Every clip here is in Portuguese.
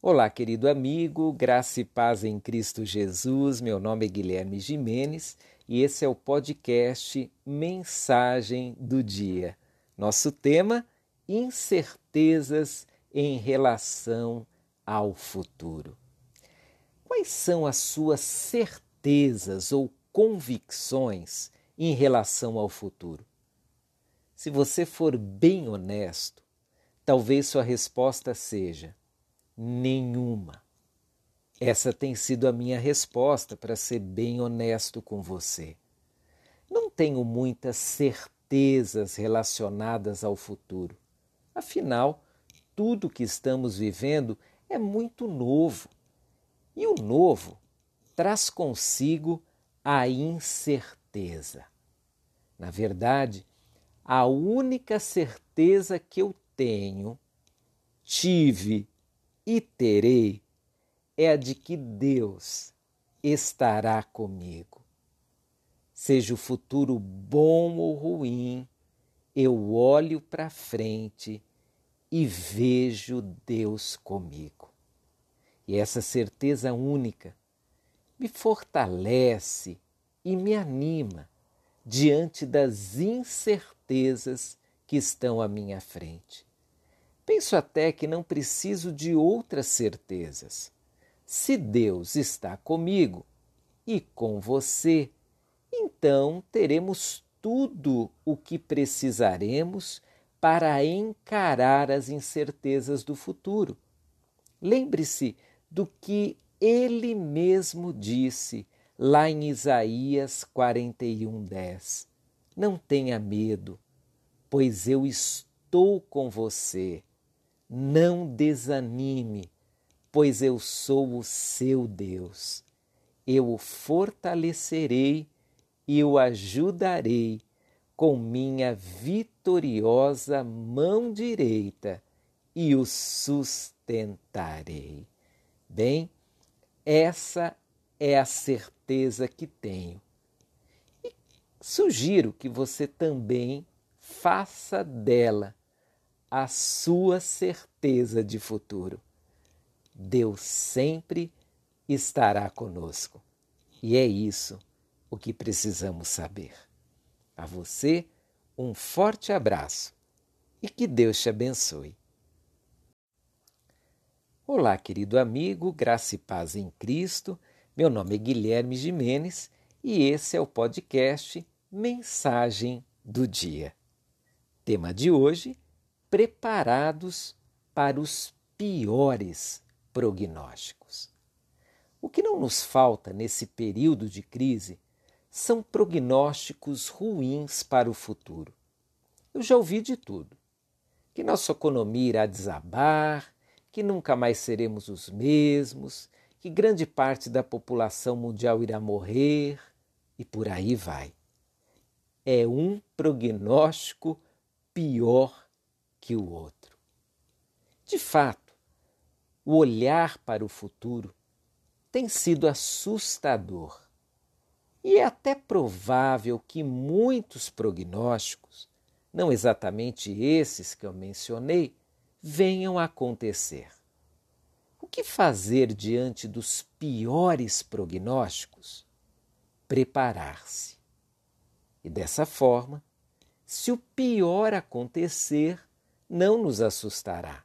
Olá, querido amigo, graça e paz em Cristo Jesus. Meu nome é Guilherme Jimenez e esse é o podcast Mensagem do Dia. Nosso tema: incertezas em relação ao futuro. Quais são as suas certezas ou convicções em relação ao futuro? Se você for bem honesto, talvez sua resposta seja nenhuma. Essa tem sido a minha resposta, para ser bem honesto com você. Não tenho muitas certezas relacionadas ao futuro. Afinal, tudo que estamos vivendo é muito novo. E o novo traz consigo a incerteza. Na verdade, a única certeza que eu tenho, tive e terei é a de que Deus estará comigo. Seja o futuro bom ou ruim, eu olho para frente e vejo Deus comigo. E essa certeza única me fortalece e me anima diante das incertezas que estão à minha frente. Penso até que não preciso de outras certezas. Se Deus está comigo e com você, então teremos tudo o que precisaremos para encarar as incertezas do futuro. Lembre-se do que ele mesmo disse lá em Isaías 41:10. Não tenha medo, pois eu estou com você não desanime, pois eu sou o seu Deus. Eu o fortalecerei e o ajudarei com minha vitoriosa mão direita e o sustentarei. Bem, essa é a certeza que tenho. E sugiro que você também faça dela a sua certeza de futuro. Deus sempre estará conosco. E é isso o que precisamos saber. A você, um forte abraço e que Deus te abençoe. Olá, querido amigo, graça e paz em Cristo. Meu nome é Guilherme Jimenez e esse é o podcast Mensagem do Dia. Tema de hoje preparados para os piores prognósticos. O que não nos falta nesse período de crise são prognósticos ruins para o futuro. Eu já ouvi de tudo: que nossa economia irá desabar, que nunca mais seremos os mesmos, que grande parte da população mundial irá morrer e por aí vai. É um prognóstico pior que o outro. De fato, o olhar para o futuro tem sido assustador e é até provável que muitos prognósticos, não exatamente esses que eu mencionei, venham a acontecer. O que fazer diante dos piores prognósticos? Preparar-se. E dessa forma, se o pior acontecer, não nos assustará.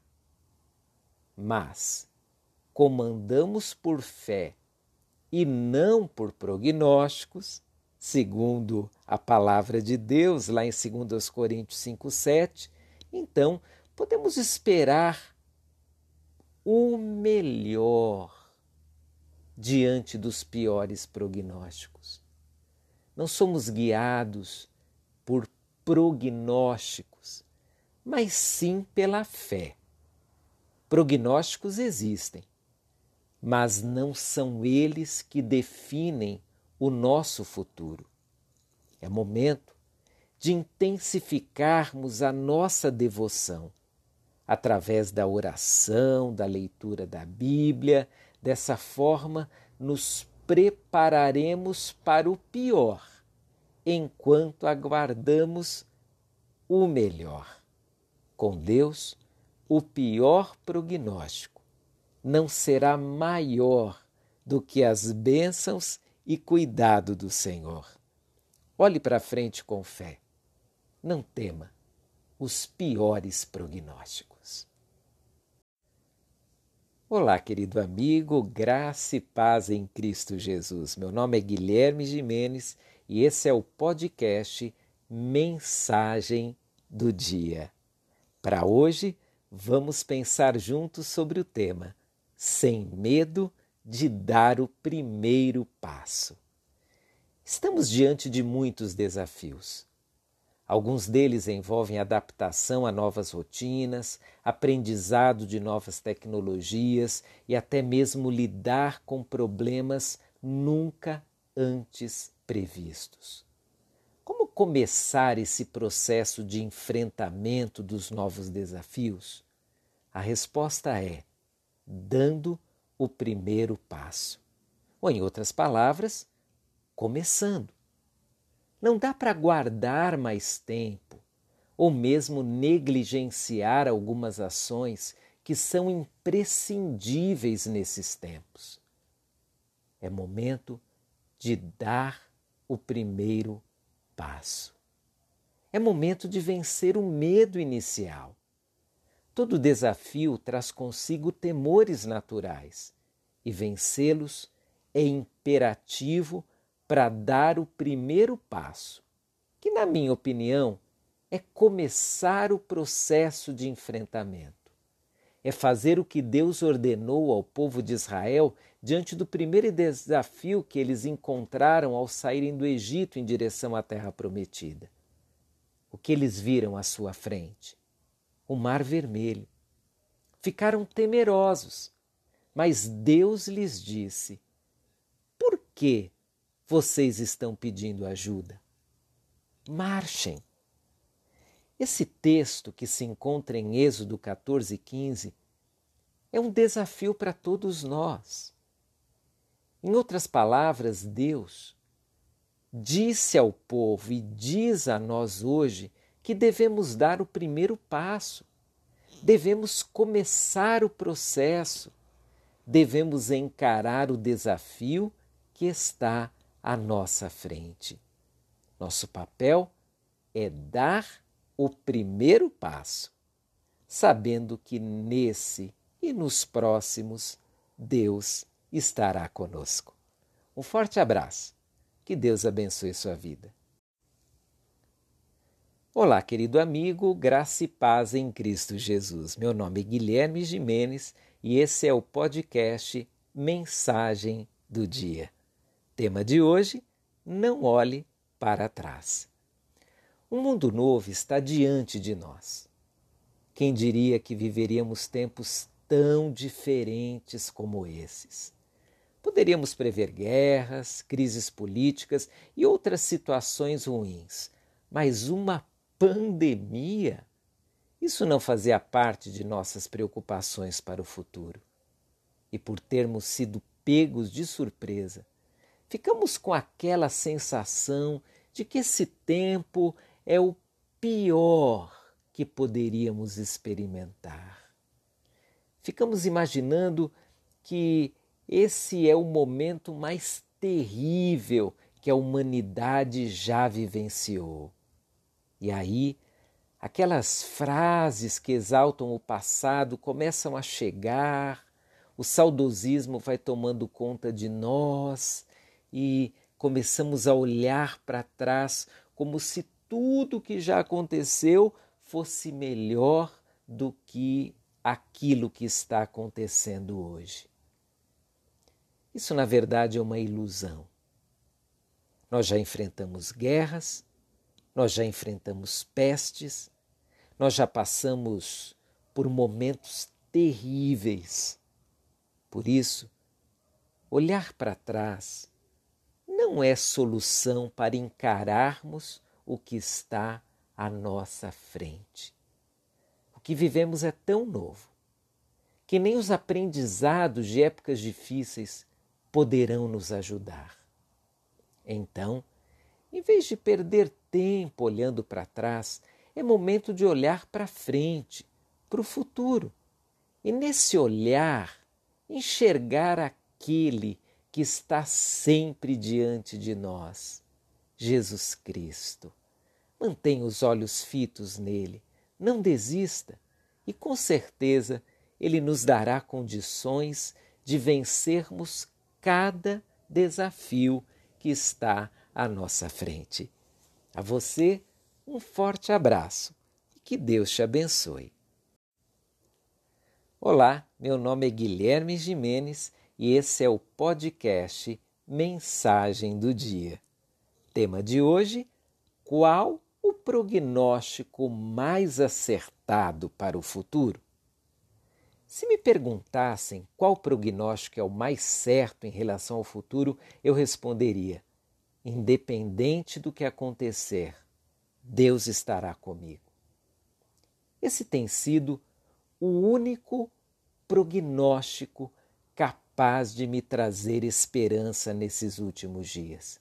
Mas, comandamos por fé e não por prognósticos, segundo a palavra de Deus, lá em 2 Coríntios 5,7, então podemos esperar o melhor diante dos piores prognósticos. Não somos guiados por prognósticos, mas sim pela fé. Prognósticos existem, mas não são eles que definem o nosso futuro. É momento de intensificarmos a nossa devoção através da oração, da leitura da Bíblia. Dessa forma, nos prepararemos para o pior, enquanto aguardamos o melhor com Deus, o pior prognóstico não será maior do que as bênçãos e cuidado do Senhor. Olhe para frente com fé. Não tema os piores prognósticos. Olá, querido amigo, graça e paz em Cristo Jesus. Meu nome é Guilherme Jimenez e esse é o podcast Mensagem do Dia. Para hoje, vamos pensar juntos sobre o tema Sem medo de dar o primeiro passo. Estamos diante de muitos desafios. Alguns deles envolvem adaptação a novas rotinas, aprendizado de novas tecnologias e até mesmo lidar com problemas nunca antes previstos. Como começar esse processo de enfrentamento dos novos desafios? A resposta é dando o primeiro passo. Ou, em outras palavras, começando. Não dá para guardar mais tempo ou mesmo negligenciar algumas ações que são imprescindíveis nesses tempos. É momento de dar o primeiro passo. É momento de vencer o medo inicial. Todo desafio traz consigo temores naturais e vencê-los é imperativo para dar o primeiro passo, que, na minha opinião, é começar o processo de enfrentamento. É fazer o que Deus ordenou ao povo de Israel diante do primeiro desafio que eles encontraram ao saírem do Egito em direção à Terra Prometida. O que eles viram à sua frente? O Mar Vermelho. Ficaram temerosos, mas Deus lhes disse: Por que vocês estão pedindo ajuda. Marchem. Esse texto que se encontra em Êxodo 14, 15 é um desafio para todos nós. Em outras palavras, Deus disse ao povo e diz a nós hoje que devemos dar o primeiro passo, devemos começar o processo, devemos encarar o desafio que está à nossa frente. Nosso papel é dar o primeiro passo, sabendo que nesse e nos próximos Deus estará conosco. Um forte abraço. Que Deus abençoe sua vida. Olá, querido amigo, graça e paz em Cristo Jesus. Meu nome é Guilherme Jimenez e esse é o podcast Mensagem do Dia. Tema de hoje: não olhe para trás. Um mundo novo está diante de nós. Quem diria que viveríamos tempos tão diferentes como esses? Poderíamos prever guerras, crises políticas e outras situações ruins, mas uma pandemia? Isso não fazia parte de nossas preocupações para o futuro. E por termos sido pegos de surpresa, ficamos com aquela sensação de que esse tempo é o pior que poderíamos experimentar. Ficamos imaginando que esse é o momento mais terrível que a humanidade já vivenciou. E aí, aquelas frases que exaltam o passado começam a chegar, o saudosismo vai tomando conta de nós e começamos a olhar para trás como se tudo que já aconteceu fosse melhor do que aquilo que está acontecendo hoje. Isso, na verdade, é uma ilusão. Nós já enfrentamos guerras, nós já enfrentamos pestes, nós já passamos por momentos terríveis. Por isso, olhar para trás não é solução para encararmos o que está à nossa frente. O que vivemos é tão novo que nem os aprendizados de épocas difíceis poderão nos ajudar. Então, em vez de perder tempo olhando para trás, é momento de olhar para frente, para o futuro. E nesse olhar, enxergar aquele que está sempre diante de nós, Jesus Cristo. Mantenha os olhos fitos nele, não desista e com certeza ele nos dará condições de vencermos cada desafio que está à nossa frente. A você, um forte abraço e que Deus te abençoe. Olá, meu nome é Guilherme Jimenez e esse é o podcast Mensagem do Dia. Tema de hoje: qual o prognóstico mais acertado para o futuro? Se me perguntassem qual prognóstico é o mais certo em relação ao futuro, eu responderia: independente do que acontecer, Deus estará comigo. Esse tem sido o único prognóstico capaz de me trazer esperança nesses últimos dias.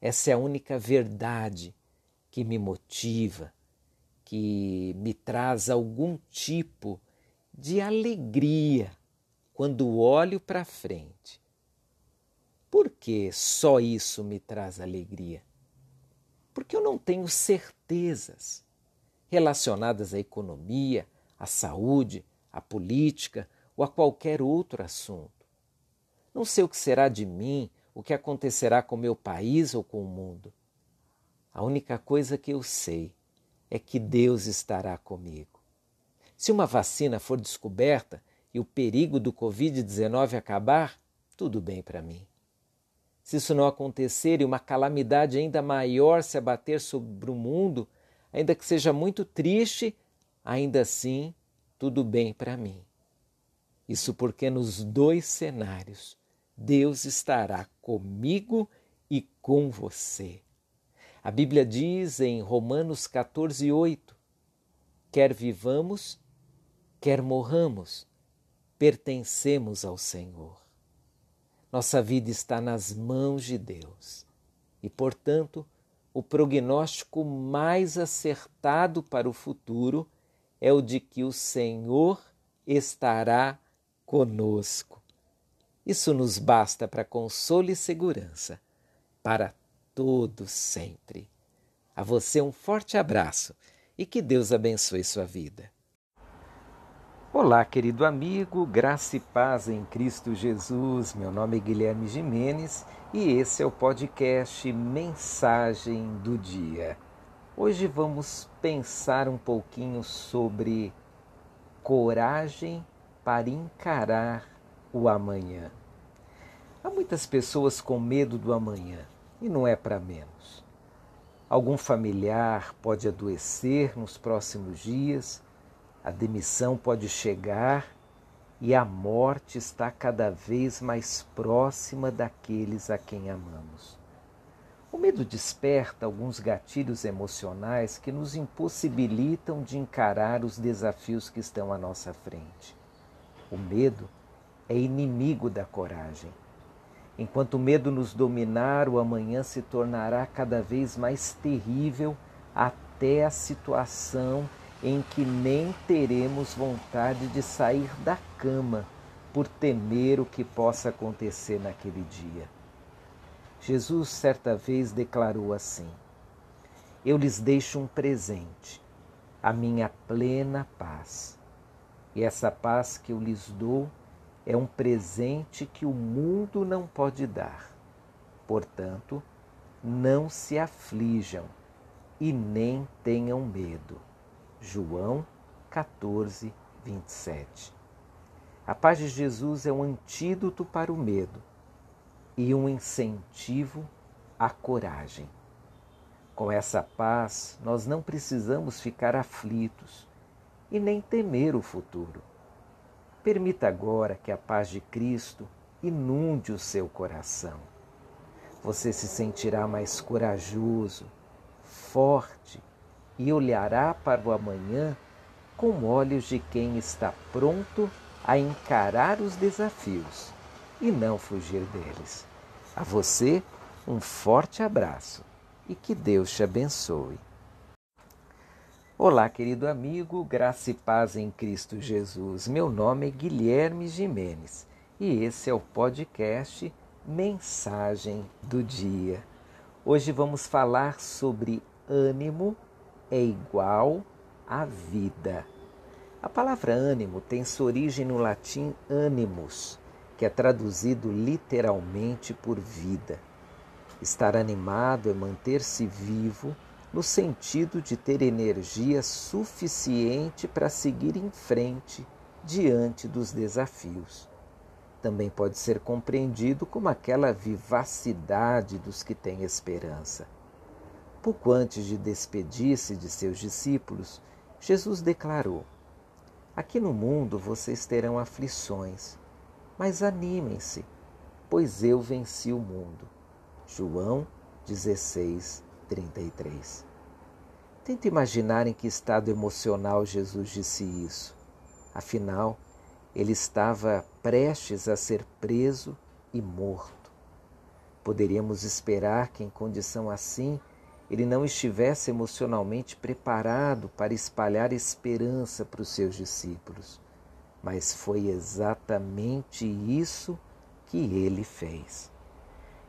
Essa é a única verdade que me motiva, que me traz algum tipo de de alegria quando olho para frente. Por que só isso me traz alegria? Porque eu não tenho certezas relacionadas à economia, à saúde, à política ou a qualquer outro assunto. Não sei o que será de mim, o que acontecerá com meu país ou com o mundo. A única coisa que eu sei é que Deus estará comigo. Se uma vacina for descoberta e o perigo do Covid-19 acabar, tudo bem para mim. Se isso não acontecer e uma calamidade ainda maior se abater sobre o mundo, ainda que seja muito triste, ainda assim, tudo bem para mim. Isso porque nos dois cenários Deus estará comigo e com você. A Bíblia diz em Romanos 14, 8: quer vivamos, quer morramos, pertencemos ao Senhor. Nossa vida está nas mãos de Deus e, portanto, o prognóstico mais acertado para o futuro é o de que o Senhor estará conosco. Isso nos basta para consolo e segurança para todos sempre. A você um forte abraço e que Deus abençoe sua vida. Olá, querido amigo, graça e paz em Cristo Jesus. Meu nome é Guilherme Jimenez e esse é o podcast Mensagem do Dia. Hoje vamos pensar um pouquinho sobre coragem para encarar o amanhã. Há muitas pessoas com medo do amanhã e não é para menos. Algum familiar pode adoecer nos próximos dias a demissão pode chegar e a morte está cada vez mais próxima daqueles a quem amamos. O medo desperta alguns gatilhos emocionais que nos impossibilitam de encarar os desafios que estão à nossa frente. O medo é inimigo da coragem. Enquanto o medo nos dominar, o amanhã se tornará cada vez mais terrível até a situação em que nem teremos vontade de sair da cama por temer o que possa acontecer naquele dia. Jesus certa vez declarou assim: Eu lhes deixo um presente, a minha plena paz. E essa paz que eu lhes dou é um presente que o mundo não pode dar. Portanto, não se aflijam e nem tenham medo. João 14, 27. A paz de Jesus é um antídoto para o medo e um incentivo à coragem. Com essa paz, nós não precisamos ficar aflitos e nem temer o futuro. Permita agora que a paz de Cristo inunde o seu coração. Você se sentirá mais corajoso, forte e olhará para o amanhã com olhos de quem está pronto a encarar os desafios e não fugir deles. A você, um forte abraço e que Deus te abençoe. Olá, querido amigo, graça e paz em Cristo Jesus. Meu nome é Guilherme Jimenez e esse é o podcast Mensagem do Dia. Hoje vamos falar sobre ânimo é igual a vida. A palavra ânimo tem sua origem no latim animus, que é traduzido literalmente por vida. Estar animado é manter-se vivo no sentido de ter energia suficiente para seguir em frente diante dos desafios. Também pode ser compreendido como aquela vivacidade dos que têm esperança. Pouco antes de despedir-se de seus discípulos, Jesus declarou: Aqui no mundo vocês terão aflições, mas animem-se, pois eu venci o mundo. João 16, 33. Tenta imaginar em que estado emocional Jesus disse isso. Afinal, ele estava prestes a ser preso e morto. Poderíamos esperar que, em condição assim, ele não estivesse emocionalmente preparado para espalhar esperança para os seus discípulos. Mas foi exatamente isso que ele fez.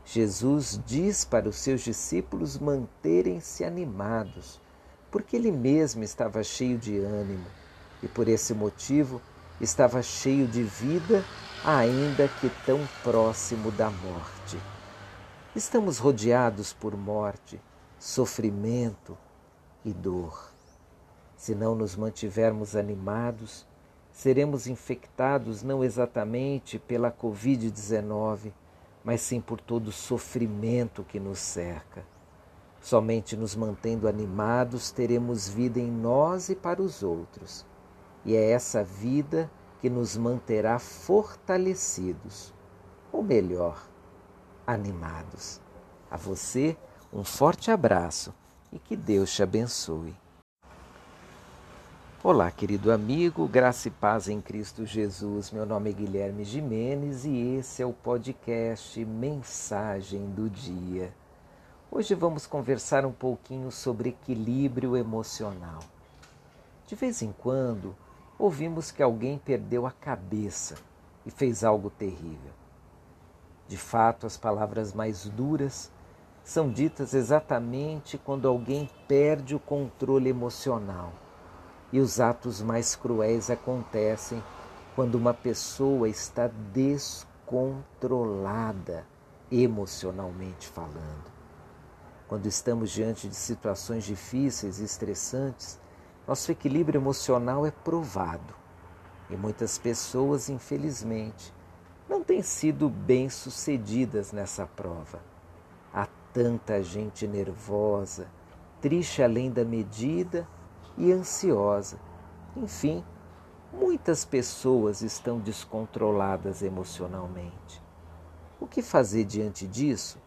Jesus diz para os seus discípulos manterem-se animados, porque ele mesmo estava cheio de ânimo e por esse motivo estava cheio de vida, ainda que tão próximo da morte. Estamos rodeados por morte, sofrimento e dor. Se não nos mantivermos animados, seremos infectados não exatamente pela Covid-19, mas sim por todo o sofrimento que nos cerca. Somente nos mantendo animados teremos vida em nós e para os outros. E é essa vida que nos manterá fortalecidos, ou melhor, animados. A você, um forte abraço e que Deus te abençoe. Olá, querido amigo, graça e paz em Cristo Jesus. Meu nome é Guilherme Jimenez e esse é o podcast Mensagem do Dia. Hoje vamos conversar um pouquinho sobre equilíbrio emocional. De vez em quando, ouvimos que alguém perdeu a cabeça e fez algo terrível. De fato, as palavras mais duras são ditas exatamente quando alguém perde o controle emocional e os atos mais cruéis acontecem quando uma pessoa está descontrolada emocionalmente falando. Quando estamos diante de situações difíceis e estressantes, nosso equilíbrio emocional é provado. E muitas pessoas, infelizmente, não têm sido bem-sucedidas nessa prova. Tanta gente nervosa, triste além da medida e ansiosa. Enfim, muitas pessoas estão descontroladas emocionalmente. O que fazer diante disso?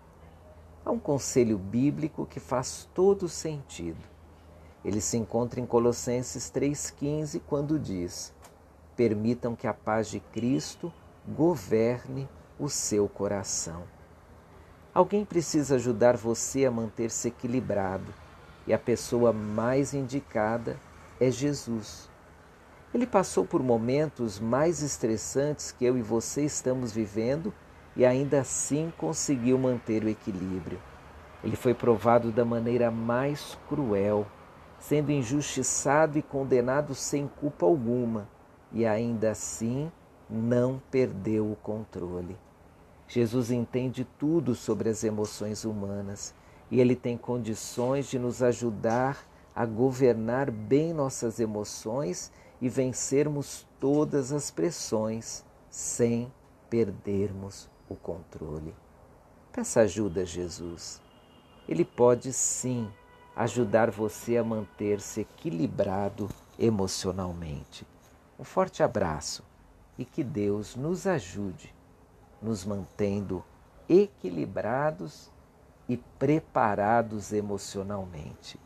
Há um conselho bíblico que faz todo sentido. Ele se encontra em Colossenses 3,15, quando diz: Permitam que a paz de Cristo governe o seu coração. Alguém precisa ajudar você a manter-se equilibrado e a pessoa mais indicada é Jesus. Ele passou por momentos mais estressantes que eu e você estamos vivendo e ainda assim conseguiu manter o equilíbrio. Ele foi provado da maneira mais cruel, sendo injustiçado e condenado sem culpa alguma, e ainda assim não perdeu o controle. Jesus entende tudo sobre as emoções humanas e Ele tem condições de nos ajudar a governar bem nossas emoções e vencermos todas as pressões sem perdermos o controle. Peça ajuda a Jesus. Ele pode sim ajudar você a manter-se equilibrado emocionalmente. Um forte abraço e que Deus nos ajude, nos mantendo equilibrados e preparados emocionalmente.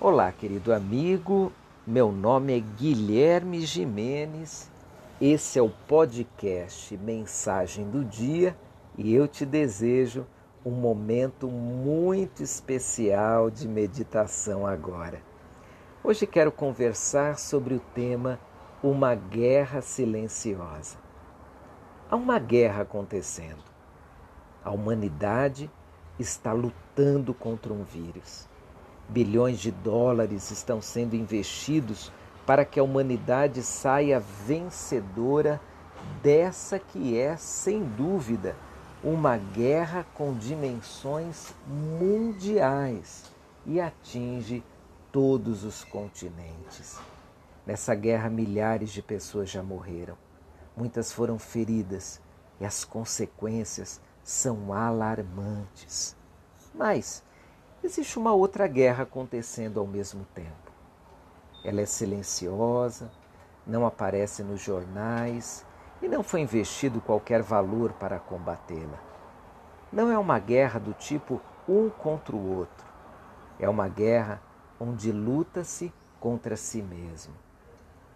Olá, querido amigo, meu nome é Guilherme Jimenez, esse é o podcast Mensagem do Dia e eu te desejo um momento muito especial de meditação agora. Hoje quero conversar sobre o tema uma guerra silenciosa. Há uma guerra acontecendo. A humanidade está lutando contra um vírus. Bilhões de dólares estão sendo investidos para que a humanidade saia vencedora dessa que é, sem dúvida, uma guerra com dimensões mundiais e atinge todos os continentes. Nessa guerra, milhares de pessoas já morreram, muitas foram feridas e as consequências são alarmantes. Mas existe uma outra guerra acontecendo ao mesmo tempo. Ela é silenciosa, não aparece nos jornais e não foi investido qualquer valor para combatê-la. Não é uma guerra do tipo um contra o outro. É uma guerra onde luta-se contra si mesmo.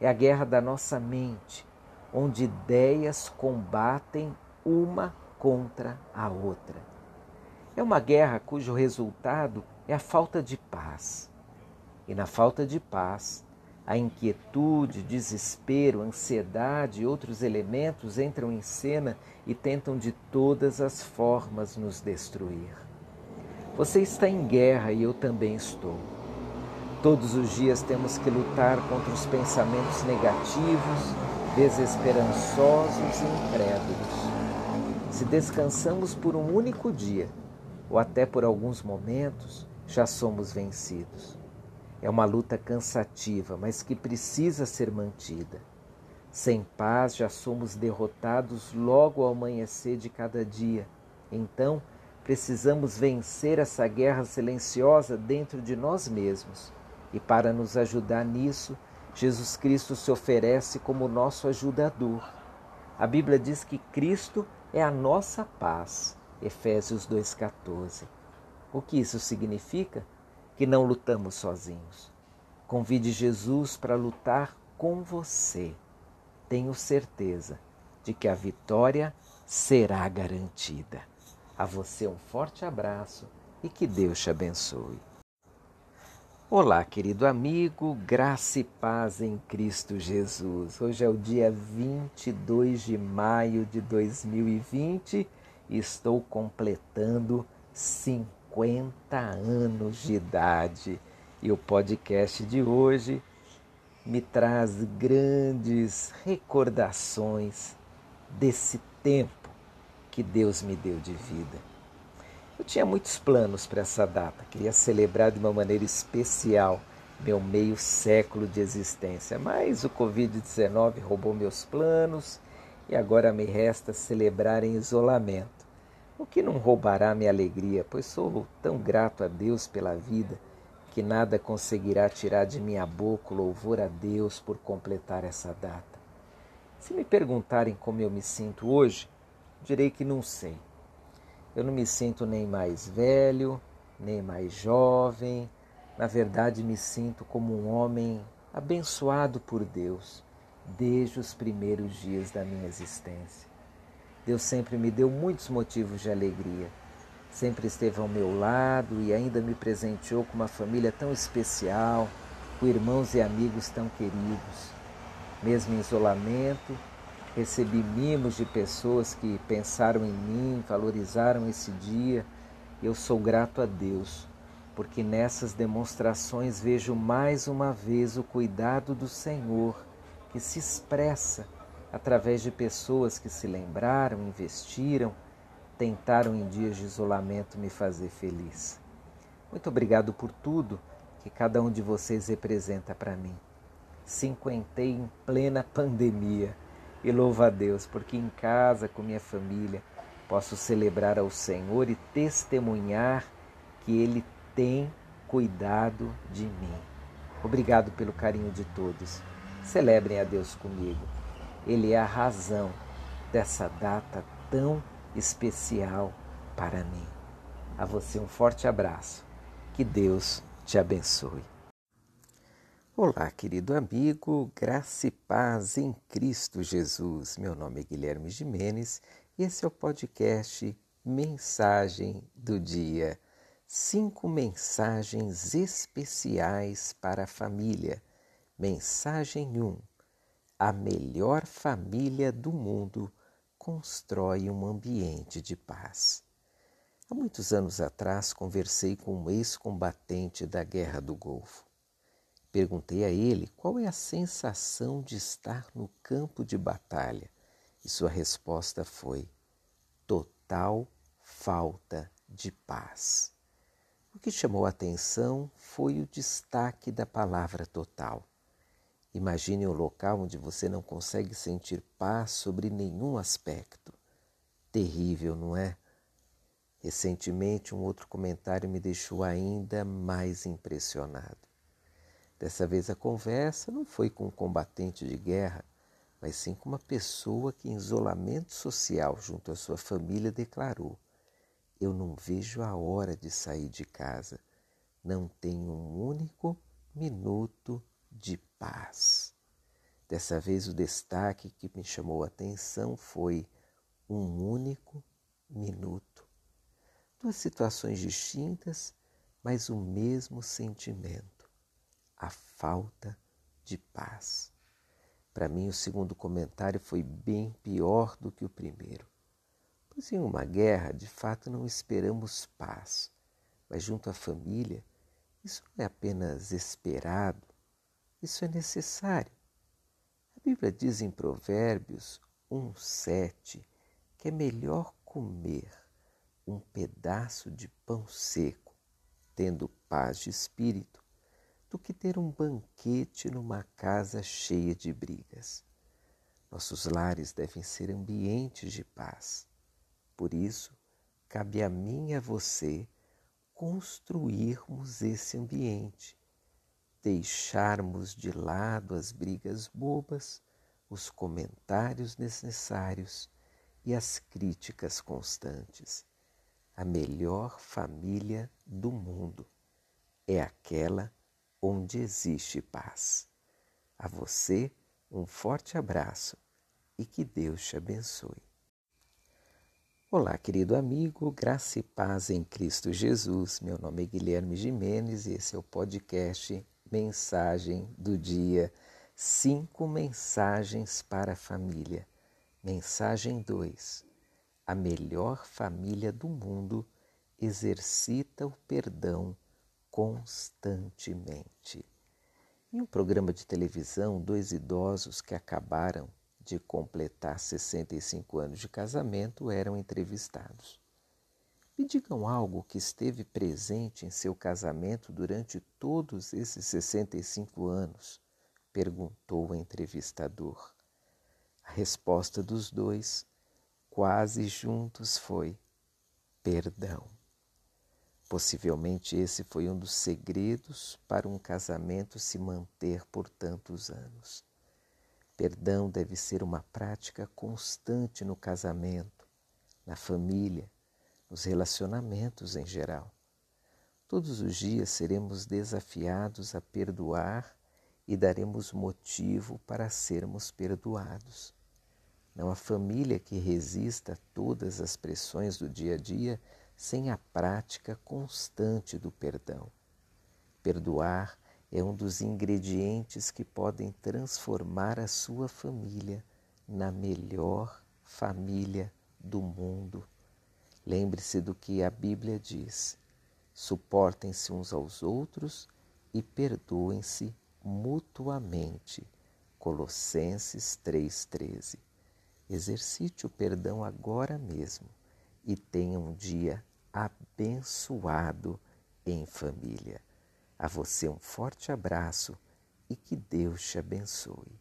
É a guerra da nossa mente, onde ideias combatem uma contra a outra. É uma guerra cujo resultado é a falta de paz. E na falta de paz, a inquietude, desespero, ansiedade e outros elementos entram em cena e tentam de todas as formas nos destruir. Você está em guerra e eu também estou. Todos os dias temos que lutar contra os pensamentos negativos, desesperançosos e incrédulos. Se descansamos por um único dia, ou até por alguns momentos, já somos vencidos. É uma luta cansativa, mas que precisa ser mantida. Sem paz já somos derrotados logo ao amanhecer de cada dia. Então, precisamos vencer essa guerra silenciosa dentro de nós mesmos. E para nos ajudar nisso, Jesus Cristo se oferece como nosso ajudador. A Bíblia diz que Cristo é a nossa paz. Efésios 2,14. O que isso significa? que não lutamos sozinhos. Convide Jesus para lutar com você. Tenho certeza de que a vitória será garantida. A você um forte abraço e que Deus te abençoe. Olá, querido amigo, graça e paz em Cristo Jesus. Hoje é o dia 22 de maio de 2020 e estou completando 50 50 anos de idade. E o podcast de hoje me traz grandes recordações desse tempo que Deus me deu de vida. Eu tinha muitos planos para essa data, queria celebrar de uma maneira especial meu meio século de existência, mas o Covid-19 roubou meus planos e agora me resta celebrar em isolamento o que não roubará minha alegria, pois sou tão grato a Deus pela vida que nada conseguirá tirar de minha boca o louvor a Deus por completar essa data. Se me perguntarem como eu me sinto hoje, direi que não sei. Eu não me sinto nem mais velho, nem mais jovem. Na verdade, me sinto como um homem abençoado por Deus desde os primeiros dias da minha existência. Deus sempre me deu muitos motivos de alegria. Sempre esteve ao meu lado e ainda me presenteou com uma família tão especial, com irmãos e amigos tão queridos. Mesmo em isolamento, recebi mimos de pessoas que pensaram em mim, valorizaram esse dia. Eu sou grato a Deus, porque nessas demonstrações vejo mais uma vez o cuidado do Senhor que se expressa através de pessoas que se lembraram, investiram, tentaram em dias de isolamento me fazer feliz. Muito obrigado por tudo que cada um de vocês representa para mim. Cinquentei em plena pandemia e louvo a Deus porque em casa com minha família posso celebrar ao Senhor e testemunhar que Ele tem cuidado de mim. Obrigado pelo carinho de todos. Celebrem a Deus comigo. Ele é a razão dessa data tão especial para mim. A você um forte abraço. Que Deus te abençoe. Olá, querido amigo, graça e paz em Cristo Jesus. Meu nome é Guilherme Jimenez e esse é o podcast Mensagem do Dia. Cinco mensagens especiais para a família. Mensagem 1. Um, a melhor família do mundo constrói um ambiente de paz. Há muitos anos atrás conversei com um ex-combatente da Guerra do Golfo. Perguntei a ele qual é a sensação de estar no campo de batalha e sua resposta foi: total falta de paz. O que chamou a atenção foi o destaque da palavra total. Imagine um local onde você não consegue sentir paz sobre nenhum aspecto. Terrível, não é? Recentemente, um outro comentário me deixou ainda mais impressionado. Dessa vez, a conversa não foi com um combatente de guerra, mas sim com uma pessoa que, em isolamento social junto à sua família, declarou: Eu não vejo a hora de sair de casa. Não tenho um único minuto de paz. Dessa vez, o destaque que me chamou a atenção foi um único minuto. Duas situações distintas, mas o mesmo sentimento: a falta de paz. Para mim, o segundo comentário foi bem pior do que o primeiro. Pois em uma guerra, de fato, não esperamos paz, mas junto à família, isso não é apenas esperado, isso é necessário. A Bíblia diz em Provérbios 1,7 que é melhor comer um pedaço de pão seco, tendo paz de espírito, do que ter um banquete numa casa cheia de brigas. Nossos lares devem ser ambientes de paz. Por isso, cabe a mim e a você construirmos esse ambiente, deixarmos de lado as brigas bobas, os comentários desnecessários e as críticas constantes. A melhor família do mundo é aquela onde existe paz. A você, um forte abraço e que Deus te abençoe. Olá, querido amigo, graça e paz em Cristo Jesus. Meu nome é Guilherme Jimenez e esse é o podcast Mensagem do Dia. Cinco mensagens para a família. Mensagem 2. A melhor família do mundo exercita o perdão constantemente. Em um programa de televisão, dois idosos que acabaram de completar 65 anos de casamento eram entrevistados. Me digam algo que esteve presente em seu casamento durante todos esses 65 anos, perguntou o entrevistador. A resposta dos dois, quase juntos, foi: perdão. Possivelmente esse foi um dos segredos para um casamento se manter por tantos anos. Perdão deve ser uma prática constante no casamento, na família, nos relacionamentos em geral. Todos os dias seremos desafiados a perdoar e daremos motivo para sermos perdoados. Não há família que resista a todas as pressões do dia a dia sem a prática constante do perdão. Perdoar é um dos ingredientes que podem transformar a sua família na melhor família do mundo. Lembre-se do que a Bíblia diz: suportem-se uns aos outros e perdoem-se mutuamente. Colossenses 3,13. Exercite o perdão agora mesmo e tenha um dia abençoado em família. A você um forte abraço e que Deus te abençoe.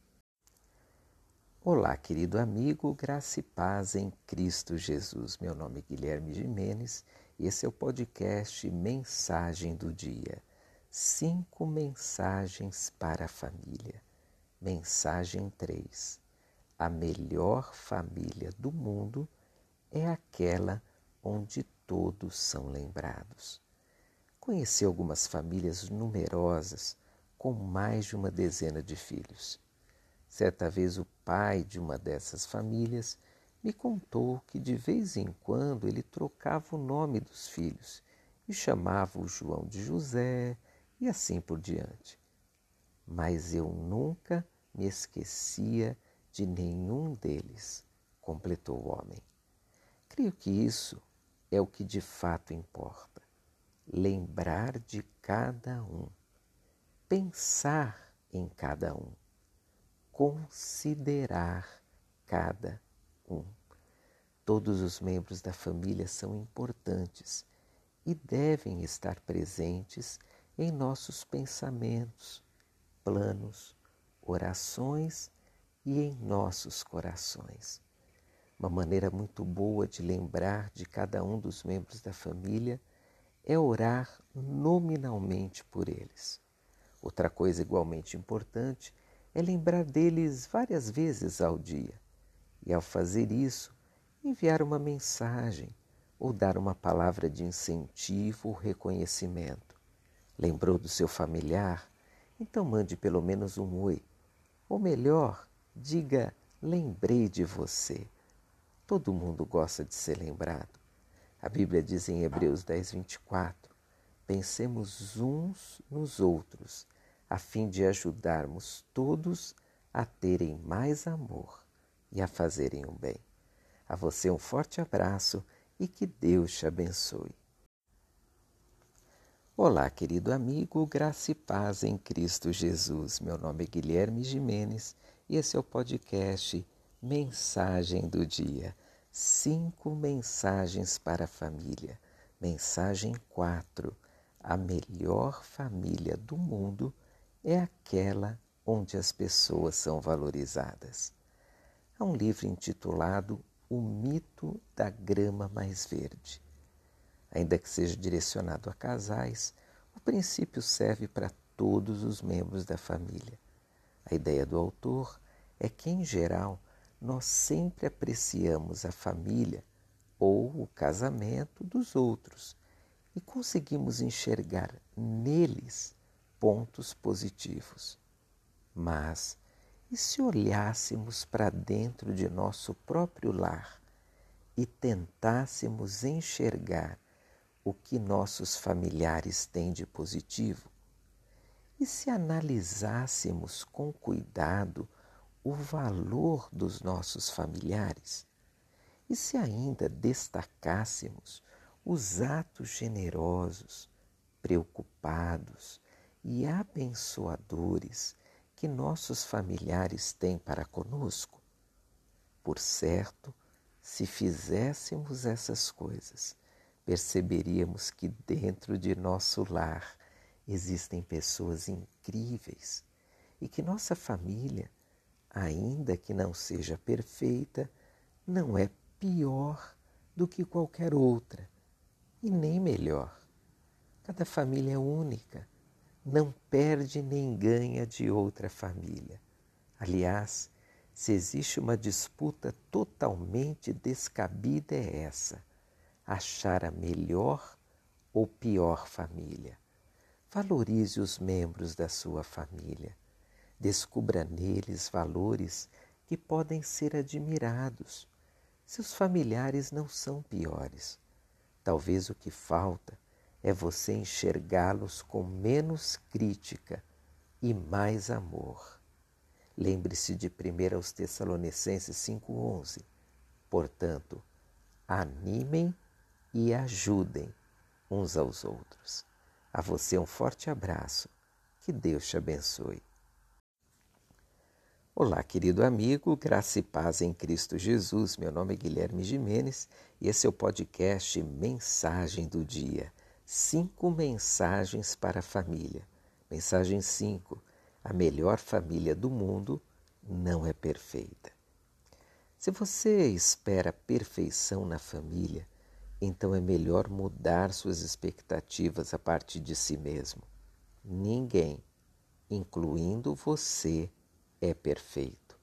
Olá, querido amigo, graça e paz em Cristo Jesus. Meu nome é Guilherme Jimenez e esse é o podcast Mensagem do Dia. Cinco mensagens para a família. Mensagem 3. A melhor família do mundo é aquela onde todos são lembrados. Conheci algumas famílias numerosas com mais de uma dezena de filhos. Certa vez o pai de uma dessas famílias me contou que de vez em quando ele trocava o nome dos filhos e chamava o João de José e assim por diante. Mas eu nunca me esquecia de nenhum deles, completou o homem. Creio que isso é o que de fato importa. Lembrar de cada um, pensar em cada um, considerar cada um. Todos os membros da família são importantes e devem estar presentes em nossos pensamentos, planos, orações e em nossos corações. Uma maneira muito boa de lembrar de cada um dos membros da família é orar nominalmente por eles. Outra coisa igualmente importante é lembrar deles várias vezes ao dia e, ao fazer isso, enviar uma mensagem ou dar uma palavra de incentivo ou reconhecimento. Lembrou do seu familiar? Então mande pelo menos um oi. Ou melhor, diga: lembrei de você. Todo mundo gosta de ser lembrado. A Bíblia diz em Hebreus 10, 24: Pensemos uns nos outros, a fim de ajudarmos todos a terem mais amor e a fazerem o bem. A você um forte abraço e que Deus te abençoe. Olá, querido amigo, graça e paz em Cristo Jesus. Meu nome é Guilherme Jimenez e esse é o podcast Mensagem do dia. Cinco mensagens para a família. Mensagem 4. A melhor família do mundo é aquela onde as pessoas são valorizadas. Há um livro intitulado O Mito da Grama Mais Verde. Ainda que seja direcionado a casais, o princípio serve para todos os membros da família. A ideia do autor é que, em geral, nós sempre apreciamos a família ou o casamento dos outros e conseguimos enxergar neles pontos positivos. Mas e se olhássemos para dentro de nosso próprio lar e tentássemos enxergar o que nossos familiares têm de positivo? E se analisássemos com cuidado o valor dos nossos familiares? E se ainda destacássemos os atos generosos, preocupados e abençoadores que nossos familiares têm para conosco? Por certo, se fizéssemos essas coisas, perceberíamos que dentro de nosso lar existem pessoas incríveis e que nossa família ainda que não seja perfeita, não é pior do que qualquer outra e nem melhor. Cada família é única, não perde nem ganha de outra família. Aliás, se existe uma disputa totalmente descabida é essa: achar a melhor ou pior família. Valorize os membros da sua família Descubra neles valores que podem ser admirados. Seus familiares não são piores. Talvez o que falta é você enxergá-los com menos crítica e mais amor. Lembre-se de 1 aos Tessalonicenses 5,11. Portanto, animem e ajudem uns aos outros. A você um forte abraço. Que Deus te abençoe. Olá, querido amigo, graça e paz em Cristo Jesus. Meu nome é Guilherme Jimenez e esse é o podcast Mensagem do Dia. Cinco mensagens para a família. Mensagem 5. A melhor família do mundo não é perfeita. Se você espera perfeição na família, então é melhor mudar suas expectativas a partir de si mesmo. Ninguém, incluindo você, é perfeito.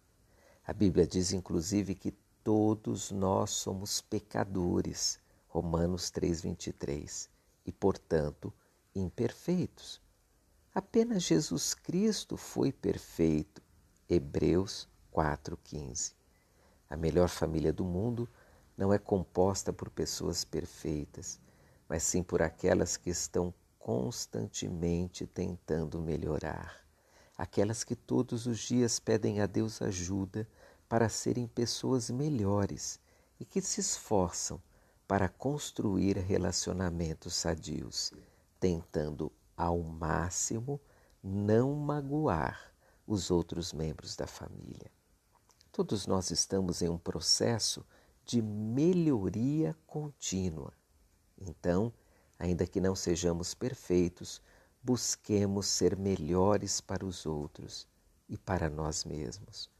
A Bíblia diz inclusive que todos nós somos pecadores, Romanos 3:23, e portanto imperfeitos. Apenas Jesus Cristo foi perfeito, Hebreus 4:15. A melhor família do mundo não é composta por pessoas perfeitas, mas sim por aquelas que estão constantemente tentando melhorar aquelas que todos os dias pedem a Deus ajuda para serem pessoas melhores e que se esforçam para construir relacionamentos sadios, tentando ao máximo não magoar os outros membros da família. Todos nós estamos em um processo de melhoria contínua. Então, ainda que não sejamos perfeitos, busquemos ser melhores para os outros e para nós mesmos.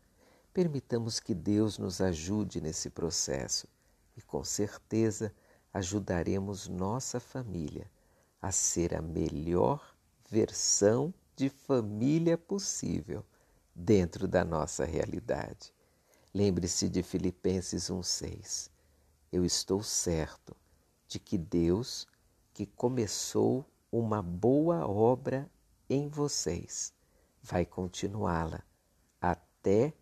Permitamos que Deus nos ajude nesse processo e, com certeza, ajudaremos nossa família a ser a melhor versão de família possível dentro da nossa realidade. Lembre-se de Filipenses 1,6. Eu estou certo de que Deus, que começou uma boa obra em vocês, vai continuá-la até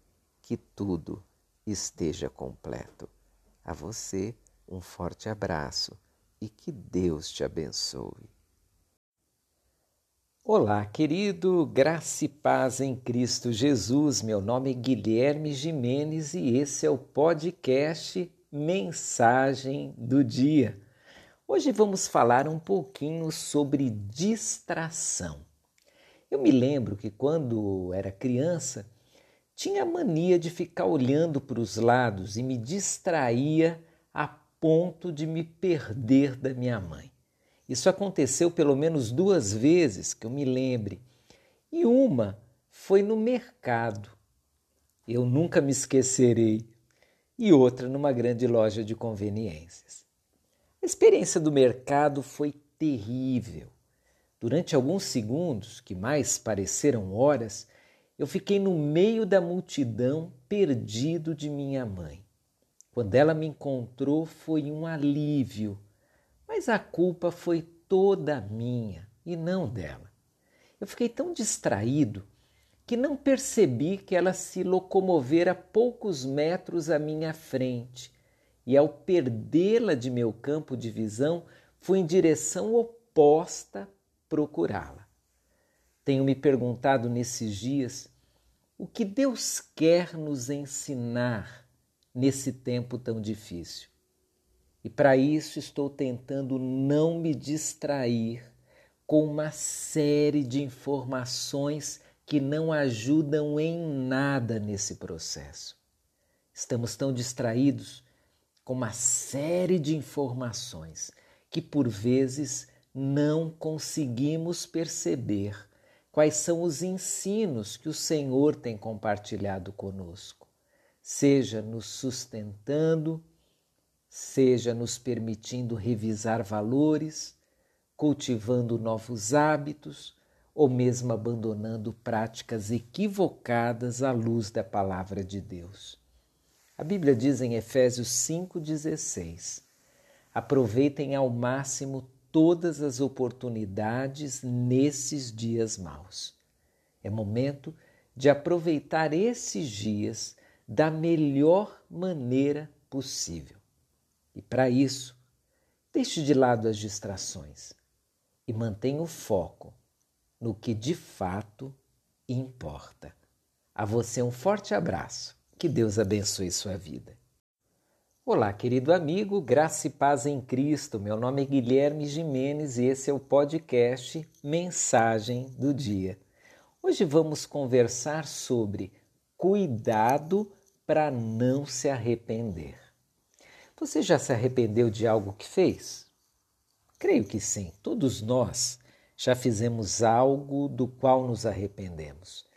que tudo esteja completo. A você, um forte abraço e que Deus te abençoe. Olá, querido, graça e paz em Cristo Jesus. Meu nome é Guilherme Jimenez e esse é o podcast Mensagem do Dia. Hoje vamos falar um pouquinho sobre distração. Eu me lembro que quando era criança, tinha mania de ficar olhando para os lados e me distraía a ponto de me perder da minha mãe. Isso aconteceu pelo menos duas vezes que eu me lembre, e uma foi no mercado. Eu nunca me esquecerei. E outra numa grande loja de conveniências. A experiência do mercado foi terrível. Durante alguns segundos, que mais pareceram horas, eu fiquei no meio da multidão, perdido de minha mãe. Quando ela me encontrou, foi um alívio, mas a culpa foi toda minha e não dela. Eu fiquei tão distraído que não percebi que ela se locomovera poucos metros à minha frente e, ao perdê-la de meu campo de visão, fui em direção oposta procurá-la. Tenho me perguntado nesses dias o que Deus quer nos ensinar nesse tempo tão difícil. E para isso estou tentando não me distrair com uma série de informações que não ajudam em nada nesse processo. Estamos tão distraídos com uma série de informações que por vezes não conseguimos perceber quais são os ensinos que o Senhor tem compartilhado conosco, seja nos sustentando, seja nos permitindo revisar valores, cultivando novos hábitos ou mesmo abandonando práticas equivocadas à luz da palavra de Deus. A Bíblia diz em Efésios 5,16: aproveitem ao máximo todas as oportunidades nesses dias maus. É momento de aproveitar esses dias da melhor maneira possível. E para isso, deixe de lado as distrações e mantenha o foco no que de fato importa. A você um forte abraço. Que Deus abençoe sua vida. Olá, querido amigo, graça e paz em Cristo. Meu nome é Guilherme Jimenez e esse é o podcast Mensagem do Dia. Hoje vamos conversar sobre cuidado para não se arrepender. Você já se arrependeu de algo que fez? Creio que sim. Todos nós já fizemos algo do qual nos arrependemos.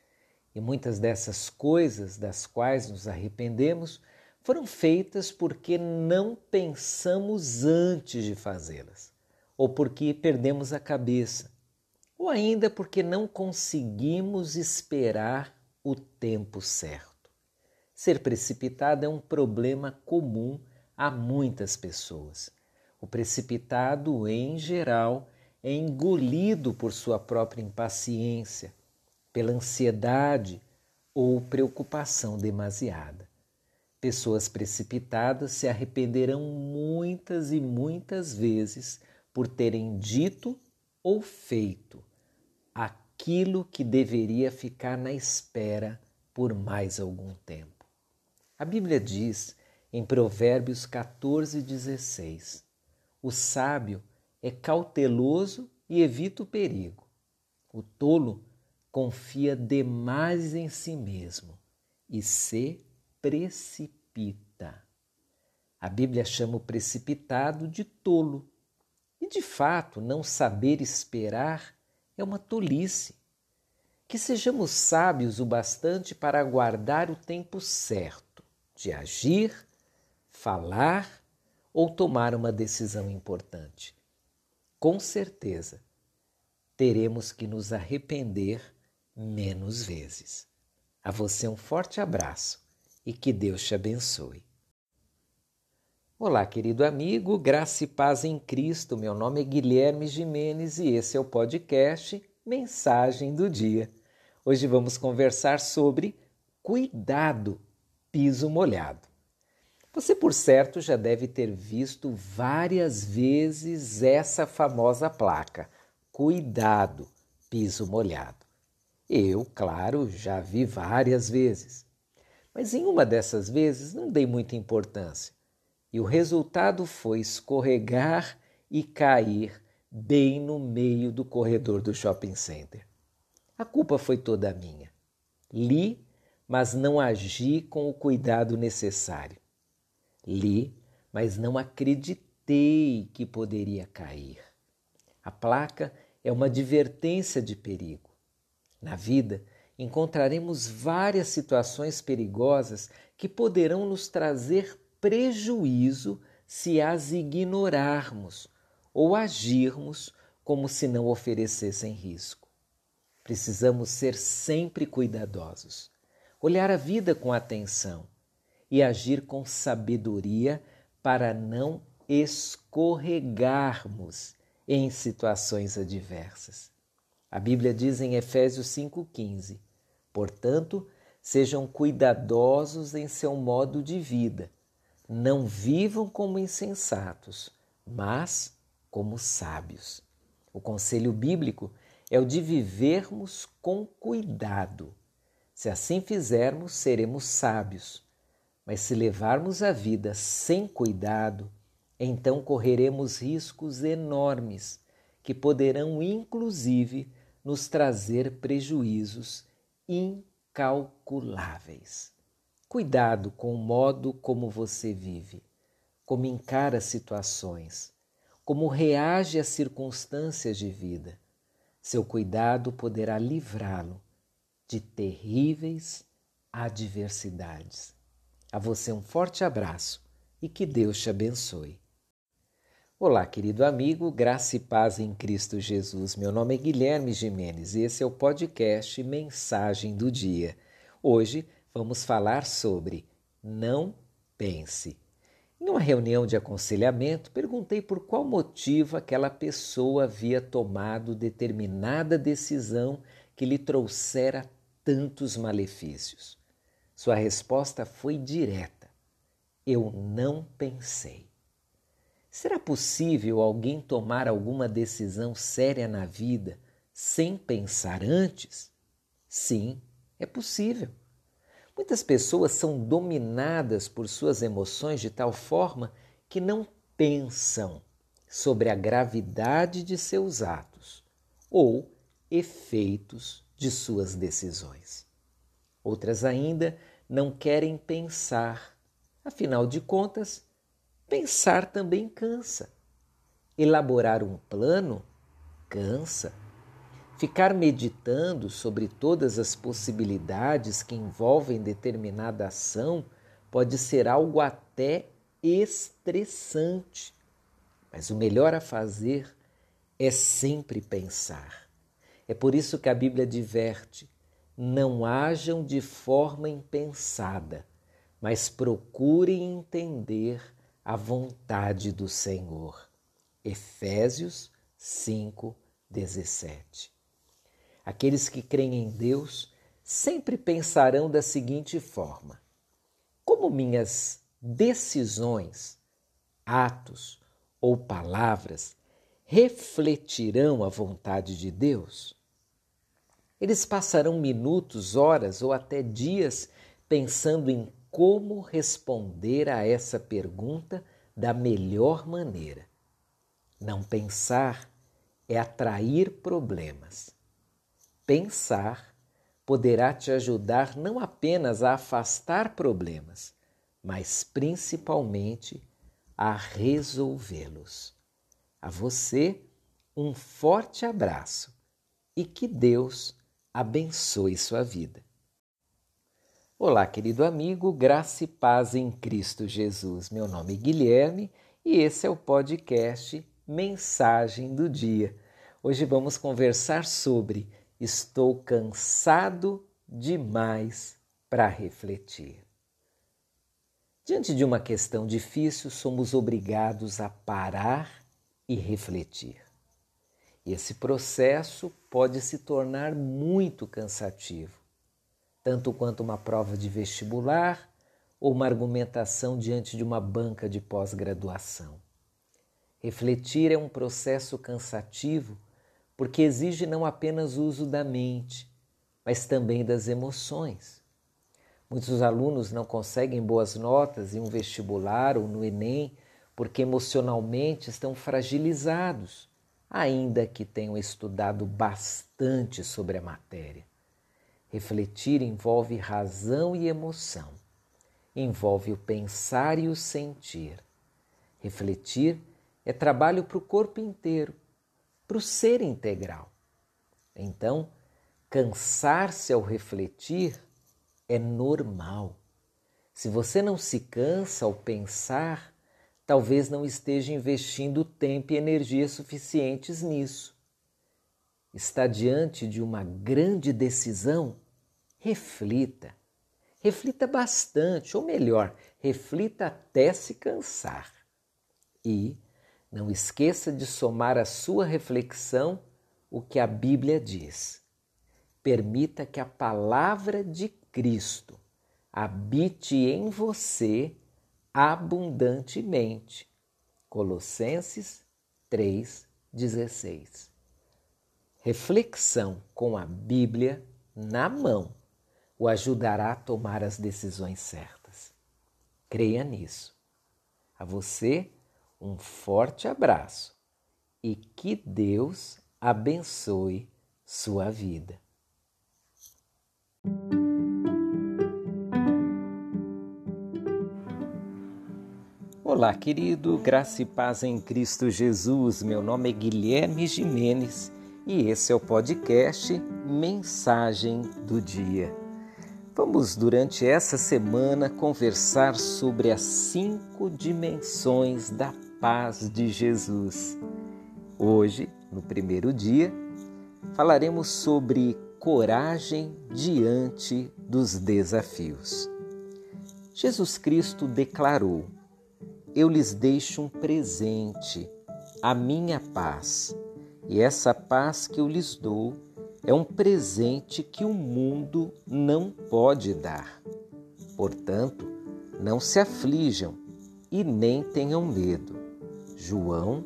E muitas dessas coisas das quais nos arrependemos foram feitas porque não pensamos antes de fazê-las, ou porque perdemos a cabeça, ou ainda porque não conseguimos esperar o tempo certo. Ser precipitado é um problema comum a muitas pessoas. O precipitado, em geral, é engolido por sua própria impaciência, pela ansiedade ou preocupação demasiada. Pessoas precipitadas se arrependerão muitas e muitas vezes por terem dito ou feito aquilo que deveria ficar na espera por mais algum tempo. A Bíblia diz em Provérbios 14, 16: O sábio é cauteloso e evita o perigo. O tolo confia demais em si mesmo e se precipita. A Bíblia chama o precipitado de tolo. E de fato, não saber esperar é uma tolice. Que sejamos sábios o bastante para aguardar o tempo certo de agir, falar ou tomar uma decisão importante. Com certeza, teremos que nos arrepender menos vezes. A você um forte abraço e que Deus te abençoe. Olá, querido amigo, graça e paz em Cristo. Meu nome é Guilherme Jimenez e esse é o podcast Mensagem do Dia. Hoje vamos conversar sobre cuidado, piso molhado. Você, por certo, já deve ter visto várias vezes essa famosa placa: Cuidado, piso molhado. Eu, claro, já vi várias vezes. Mas em uma dessas vezes não dei muita importância e o resultado foi escorregar e cair bem no meio do corredor do shopping center. A culpa foi toda minha. Li, mas não agi com o cuidado necessário. Li, mas não acreditei que poderia cair. A placa é uma advertência de perigo. Na vida, encontraremos várias situações perigosas que poderão nos trazer prejuízo se as ignorarmos ou agirmos como se não oferecessem risco. Precisamos ser sempre cuidadosos, olhar a vida com atenção e agir com sabedoria para não escorregarmos em situações adversas. A Bíblia diz em Efésios 5,15: Portanto, sejam cuidadosos em seu modo de vida não vivam como insensatos, mas como sábios. O conselho bíblico é o de vivermos com cuidado. Se assim fizermos, seremos sábios. Mas se levarmos a vida sem cuidado, então correremos riscos enormes que poderão, inclusive, nos trazer prejuízos incalculáveis. Cuidado com o modo como você vive, como encara situações, como reage às circunstâncias de vida. Seu cuidado poderá livrá-lo de terríveis adversidades. A você um forte abraço e que Deus te abençoe. Olá, querido amigo, graça e paz em Cristo Jesus. Meu nome é Guilherme Jimenez e esse é o podcast Mensagem do Dia. Hoje vamos falar sobre não pense. Em uma reunião de aconselhamento, perguntei por qual motivo aquela pessoa havia tomado determinada decisão que lhe trouxera tantos malefícios. Sua resposta foi direta: Eu não pensei. Será possível alguém tomar alguma decisão séria na vida sem pensar antes? Sim, é possível. Muitas pessoas são dominadas por suas emoções de tal forma que não pensam sobre a gravidade de seus atos ou efeitos de suas decisões. Outras ainda não querem pensar. Afinal de contas, pensar também cansa. Elaborar um plano cansa. Ficar meditando sobre todas as possibilidades que envolvem determinada ação pode ser algo até estressante. Mas o melhor a fazer é sempre pensar. É por isso que a Bíblia adverte: não hajam de forma impensada, mas procurem entender a vontade do Senhor. Efésios 5, 17. Aqueles que creem em Deus sempre pensarão da seguinte forma: como minhas decisões, atos ou palavras refletirão a vontade de Deus? Eles passarão minutos, horas ou até dias pensando em como responder a essa pergunta da melhor maneira. Não pensar é atrair problemas. Pensar poderá te ajudar não apenas a afastar problemas, mas principalmente a resolvê-los. A você, um forte abraço e que Deus abençoe sua vida. Olá, querido amigo, graça e paz em Cristo Jesus. Meu nome é Guilherme e esse é o podcast Mensagem do Dia. Hoje vamos conversar sobre Estou cansado demais para refletir. Diante de uma questão difícil, somos obrigados a parar e refletir. Esse processo pode se tornar muito cansativo, tanto quanto uma prova de vestibular ou uma argumentação diante de uma banca de pós-graduação. Refletir é um processo cansativo porque exige não apenas o uso da mente, mas também das emoções. Muitos alunos não conseguem boas notas em um vestibular ou no Enem porque emocionalmente estão fragilizados, ainda que tenham estudado bastante sobre a matéria. Refletir envolve razão e emoção, envolve o pensar e o sentir. Refletir é trabalho para o corpo inteiro para o ser integral. Então, cansar-se ao refletir é normal. Se você não se cansa ao pensar, talvez não esteja investindo tempo e energia suficientes nisso. Está diante de uma grande decisão? Reflita. Reflita bastante, ou melhor, reflita até se cansar. E não esqueça de somar à sua reflexão o que a Bíblia diz. Permita que a palavra de Cristo habite em você abundantemente. Colossenses 3,16. Reflexão com a Bíblia na mão o ajudará a tomar as decisões certas. Creia nisso. A você, um forte abraço e que Deus abençoe sua vida. Olá, querido, graça e paz em Cristo Jesus. Meu nome é Guilherme Jimenez e esse é o podcast Mensagem do Dia. Vamos, durante essa semana, conversar sobre as cinco dimensões da paz de Jesus. Hoje, no primeiro dia, falaremos sobre coragem diante dos desafios. Jesus Cristo declarou: Eu lhes deixo um presente, a minha paz, e essa paz que eu lhes dou é um presente que o mundo não pode dar. Portanto, não se aflijam e nem tenham medo. João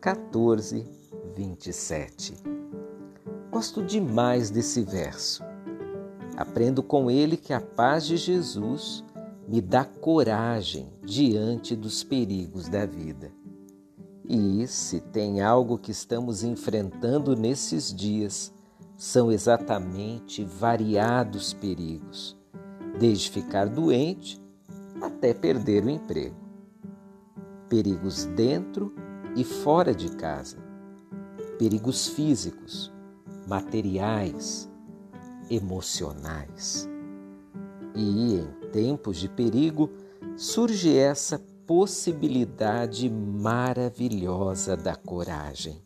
14, 27. Gosto demais desse verso. Aprendo com ele que a paz de Jesus me dá coragem diante dos perigos da vida. E se tem algo que estamos enfrentando nesses dias, são exatamente variados perigos, desde ficar doente até perder o emprego. Perigos dentro e fora de casa, perigos físicos, materiais, emocionais. E em tempos de perigo surge essa possibilidade maravilhosa da coragem.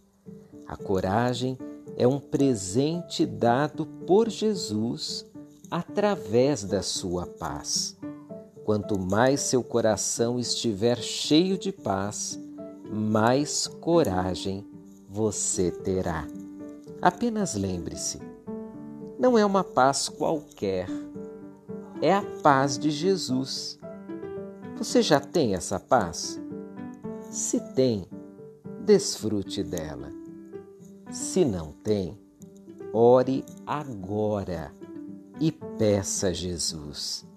A coragem é um presente dado por Jesus através da sua paz. Quanto mais seu coração estiver cheio de paz, mais coragem você terá. Apenas lembre-se: não é uma paz qualquer, é a paz de Jesus. Você já tem essa paz? Se tem, desfrute dela. Se não tem, ore agora e peça a Jesus.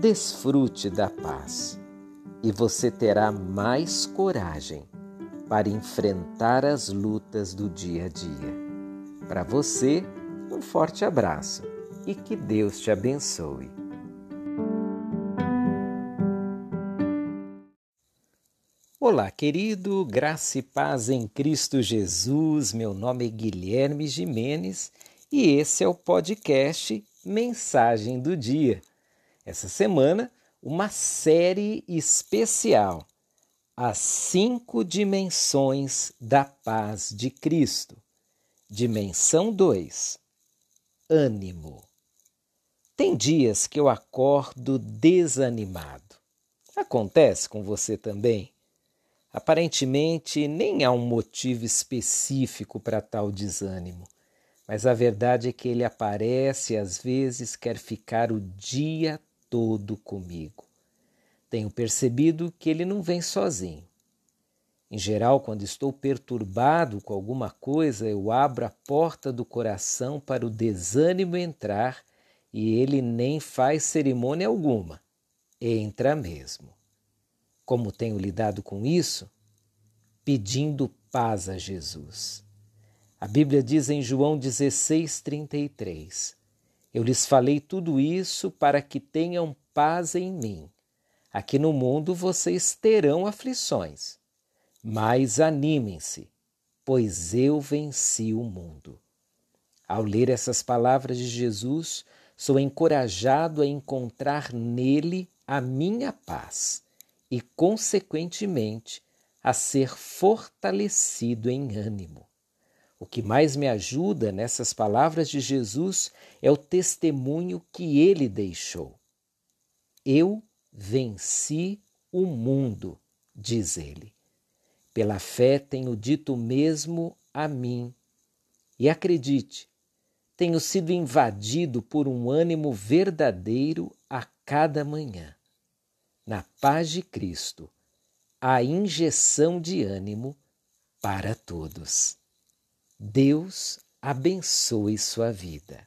Desfrute da paz e você terá mais coragem para enfrentar as lutas do dia a dia. Para você, um forte abraço e que Deus te abençoe. Olá, querido, graça e paz em Cristo Jesus. Meu nome é Guilherme Jimenez e esse é o podcast Mensagem do Dia. Essa semana, uma série especial As Cinco Dimensões da Paz de Cristo. Dimensão 2 Ânimo. Tem dias que eu acordo desanimado. Acontece com você também? Aparentemente, nem há um motivo específico para tal desânimo, mas a verdade é que ele aparece e às vezes quer ficar o dia todo comigo. Tenho percebido que ele não vem sozinho. Em geral, quando estou perturbado com alguma coisa, eu abro a porta do coração para o desânimo entrar e ele nem faz cerimônia alguma. Entra mesmo. Como tenho lidado com isso? Pedindo paz a Jesus. A Bíblia diz em João 16:33: Eu lhes falei tudo isso para que tenham paz em mim. Aqui no mundo vocês terão aflições, mas animem-se, pois eu venci o mundo. Ao ler essas palavras de Jesus, sou encorajado a encontrar nele a minha paz e, consequentemente, a ser fortalecido em ânimo. O que mais me ajuda nessas palavras de Jesus é o testemunho que ele deixou. Eu venci o mundo, diz ele. Pela fé tenho dito mesmo a mim. E acredite, tenho sido invadido por um ânimo verdadeiro a cada manhã na paz de Cristo, a injeção de ânimo para todos. Deus abençoe sua vida.